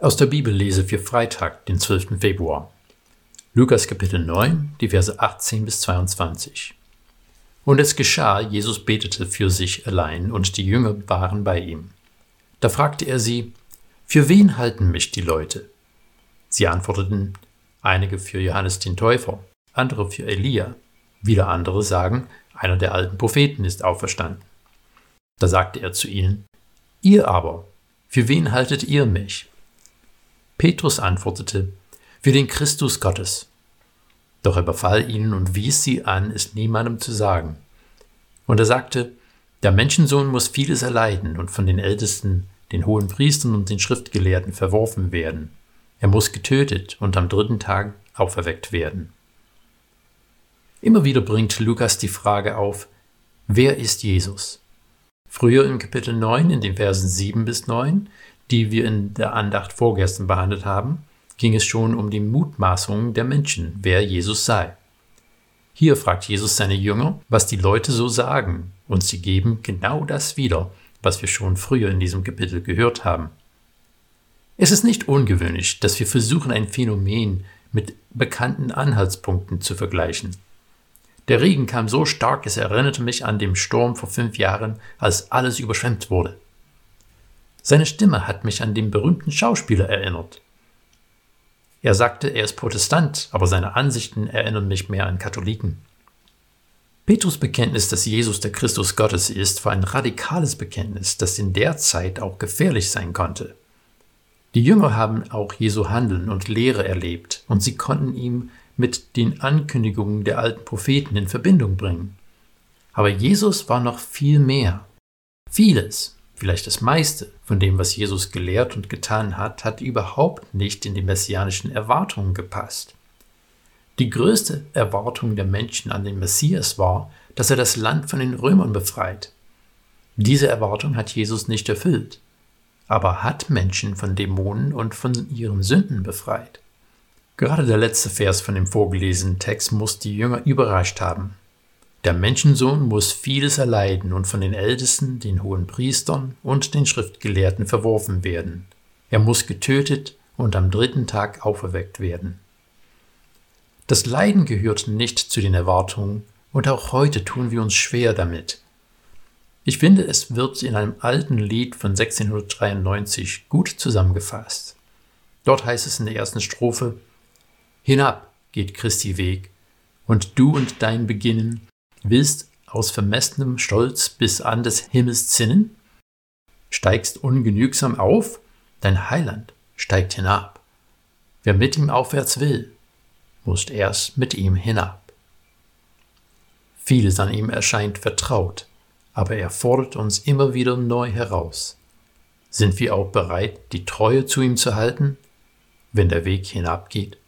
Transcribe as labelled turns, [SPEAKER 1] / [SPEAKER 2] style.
[SPEAKER 1] Aus der Bibellese für Freitag, den 12. Februar. Lukas Kapitel 9, die Verse 18 bis 22. Und es geschah, Jesus betete für sich allein, und die Jünger waren bei ihm. Da fragte er sie, Für wen halten mich die Leute? Sie antworteten, einige für Johannes den Täufer, andere für Elia, wieder andere sagen, einer der alten Propheten ist auferstanden. Da sagte er zu ihnen, Ihr aber, für wen haltet ihr mich? Petrus antwortete, für den Christus Gottes. Doch er befahl ihnen und wies sie an, es niemandem zu sagen. Und er sagte, der Menschensohn muss vieles erleiden und von den Ältesten, den hohen Priestern und den Schriftgelehrten verworfen werden. Er muss getötet und am dritten Tag auferweckt werden. Immer wieder bringt Lukas die Frage auf, wer ist Jesus? Früher im Kapitel 9, in den Versen 7 bis 9, die wir in der Andacht vorgestern behandelt haben, ging es schon um die Mutmaßungen der Menschen, wer Jesus sei. Hier fragt Jesus seine Jünger, was die Leute so sagen, und sie geben genau das wieder, was wir schon früher in diesem Kapitel gehört haben. Es ist nicht ungewöhnlich, dass wir versuchen, ein Phänomen mit bekannten Anhaltspunkten zu vergleichen. Der Regen kam so stark, es erinnerte mich an den Sturm vor fünf Jahren, als alles überschwemmt wurde. Seine Stimme hat mich an den berühmten Schauspieler erinnert. Er sagte, er ist Protestant, aber seine Ansichten erinnern mich mehr an Katholiken. Petrus Bekenntnis, dass Jesus der Christus Gottes ist, war ein radikales Bekenntnis, das in der Zeit auch gefährlich sein konnte. Die Jünger haben auch Jesu Handeln und Lehre erlebt, und sie konnten ihm mit den Ankündigungen der alten Propheten in Verbindung bringen. Aber Jesus war noch viel mehr. Vieles, vielleicht das meiste von dem, was Jesus gelehrt und getan hat, hat überhaupt nicht in die messianischen Erwartungen gepasst. Die größte Erwartung der Menschen an den Messias war, dass er das Land von den Römern befreit. Diese Erwartung hat Jesus nicht erfüllt, aber hat Menschen von Dämonen und von ihren Sünden befreit. Gerade der letzte Vers von dem vorgelesenen Text muss die Jünger überrascht haben. Der Menschensohn muss vieles erleiden und von den Ältesten, den hohen Priestern und den Schriftgelehrten verworfen werden. Er muss getötet und am dritten Tag auferweckt werden. Das Leiden gehört nicht zu den Erwartungen und auch heute tun wir uns schwer damit. Ich finde, es wird in einem alten Lied von 1693 gut zusammengefasst. Dort heißt es in der ersten Strophe, Hinab geht Christi Weg, und du und dein Beginnen Willst aus vermessenem Stolz bis an des Himmels zinnen? Steigst ungenügsam auf? Dein Heiland steigt hinab. Wer mit ihm aufwärts will, muss erst mit ihm hinab. Vieles an ihm erscheint vertraut, aber er fordert uns immer wieder neu heraus. Sind wir auch bereit, die Treue zu ihm zu halten, wenn der Weg hinabgeht?